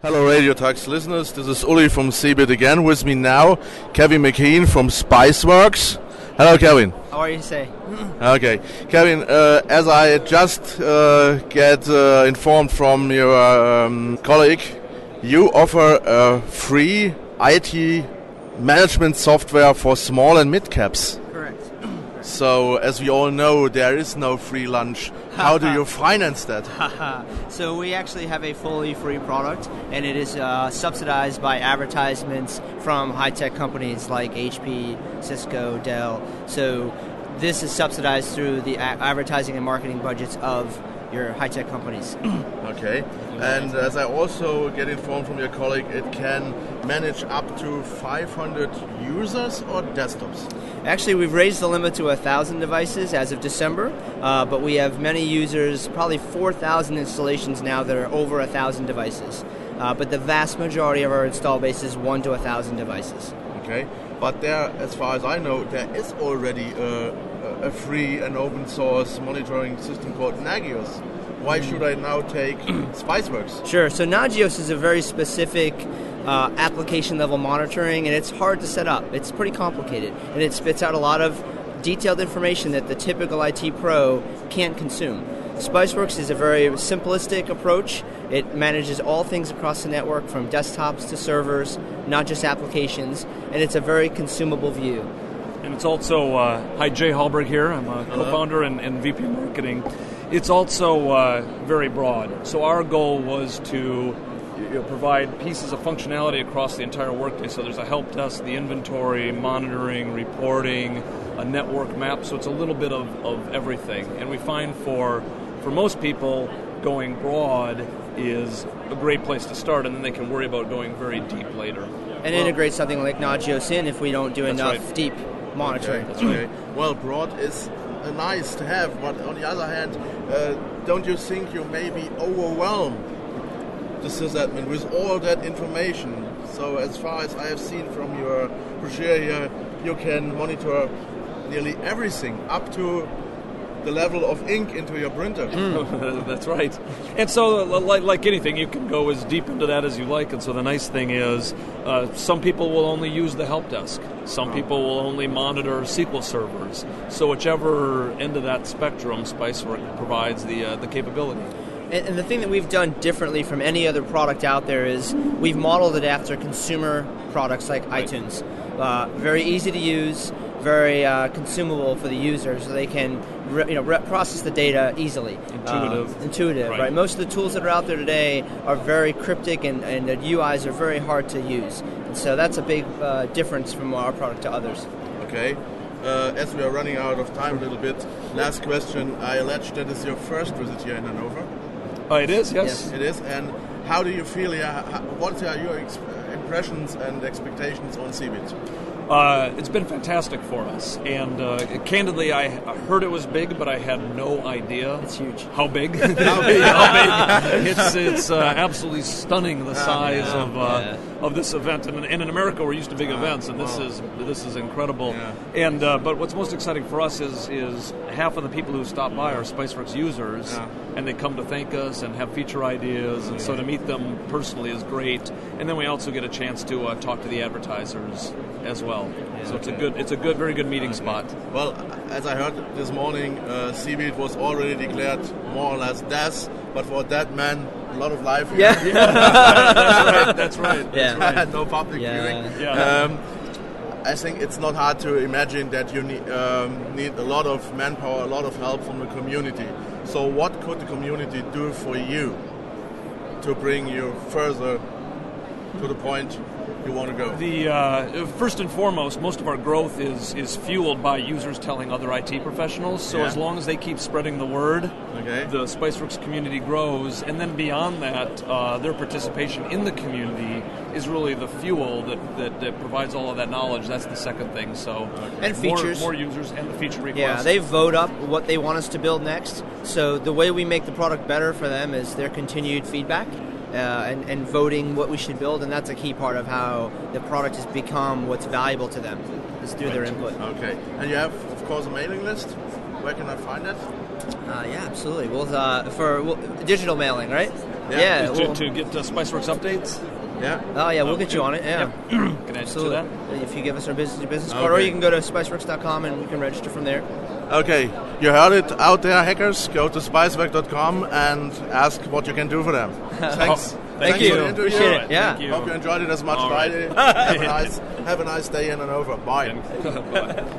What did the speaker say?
Hello, RadioTux listeners. This is Uli from CeBIT again. With me now, Kevin McKean from Spiceworks. Hello, Kevin. How are you say? Okay, Kevin. Uh, as I just uh, get uh, informed from your um, colleague, you offer a free IT management software for small and mid caps. Correct. So, as we all know, there is no free lunch. How do you finance that? so we actually have a fully free product, and it is uh, subsidized by advertisements from high-tech companies like HP, Cisco, Dell. So this is subsidized through the advertising and marketing budgets of your high-tech companies. Okay. And as I also get informed from your colleague, it can manage up to 500 users or desktops. Actually, we've raised the limit to a thousand devices as of December, uh, but we have many users, probably 4,000 installations now that are over a thousand devices. Uh, but the vast majority of our install base is one to a thousand devices. Okay. But there, as far as I know, there is already a, a free and open source monitoring system called Nagios. Why should I now take Spiceworks? Sure. So Nagios is a very specific uh, application level monitoring, and it's hard to set up. It's pretty complicated, and it spits out a lot of detailed information that the typical IT pro can't consume. Spiceworks is a very simplistic approach. It manages all things across the network from desktops to servers, not just applications, and it's a very consumable view. And it's also, uh, hi, Jay Hallberg here. I'm a co founder and, and VP of marketing. It's also uh, very broad. So, our goal was to you know, provide pieces of functionality across the entire workday. So, there's a help desk, the inventory, monitoring, reporting, a network map. So, it's a little bit of, of everything. And we find for, for most people, going broad is a great place to start, and then they can worry about going very deep later. And integrate something like Nagios in if we don't do enough right. deep monitoring. Okay. okay. Well, broad is uh, nice to have, but on the other hand, uh, don't you think you may be overwhelmed the sysadmin with all that information? So, as far as I have seen from your brochure here, you can monitor nearly everything up to the level of ink into your printer. That's right. And so, like, like anything, you can go as deep into that as you like. And so, the nice thing is, uh, some people will only use the help desk. Some people will only monitor SQL servers. So, whichever end of that spectrum, Spiceworks provides the uh, the capability. And, and the thing that we've done differently from any other product out there is we've modeled it after consumer products like iTunes. Uh, very easy to use, very uh, consumable for the user, so they can re- you know re- process the data easily. Intuitive. Um, intuitive, Right. right. Most of the tools that are out there today are very cryptic, and, and the UIs are very hard to use. And so that's a big uh, difference from our product to others. Okay. Uh, as we are running out of time a little bit, last question. I allege that is your first visit here in Hanover. Uh, it is, yes. Yes. It is. And how do you feel here? How- What are your ex- impressions and expectations on CeBIT? Uh, it's been fantastic for us, and uh, candidly, I I heard it was big, but I had no idea It's huge. how big. how big? How big? It's it's uh, absolutely stunning the size of uh, of this event. And, in- and in America, we're used to big events, and this is this is incredible. Yeah. And uh, but what's most exciting for us is is half of the people who stop by are SpiceWorks users, Yeah. and they come to thank us and have feature ideas, and so to meet them personally is great. And then we also get a chance to uh, talk to the advertisers as well. So it's a good, it's a good, very good meeting spot. Well, as I heard this morning, uh, CeBIT was already declared more or less death, but for that man, a lot of life. here. Yeah. That's right. Yeah. no public Yeah. viewing. Yeah. Um, I think it's not hard to imagine that you need, um, need a lot of manpower, a lot of help from the community. So, what could the community do for you to bring you further to the point you want to go? The uh, first and foremost, most of our growth is is fueled by users telling other IT professionals. So Yeah. as long as they keep spreading the word, Okay. the SpiceWorks community grows. And then beyond that, uh, their participation in the community is really the fuel that, that, that provides all of that knowledge. That's the second thing. So And more- features. more, users, and the feature requests. Yeah, they vote up what they want us to build next. So the way we make the product better for them is their continued feedback uh, and, and voting what we should build, and that's a key part of how the product has become what's valuable to them is through their input. Okay. And you have, of course, a mailing list. Where can I find it? Uh, yeah, absolutely. Well, uh, for well, digital mailing, right? Yeah, to, well- to get uh, Spiceworks updates. Yeah. Oh yeah, we'll get you on it. Yeah, Can I do absolutely. that? If you give us our business your business card, or you can go to spiceworks.com and we can register from there. Okay, you heard it out there, hackers. Go to spiceworks.com and ask what you can do for them. Thanks. Thank Thanks you. For the interview. Appreciate it. Yeah. Thank you. Hope you enjoyed it as much All as I did. Have a nice, have a nice day in Hanover. Bye. Bye.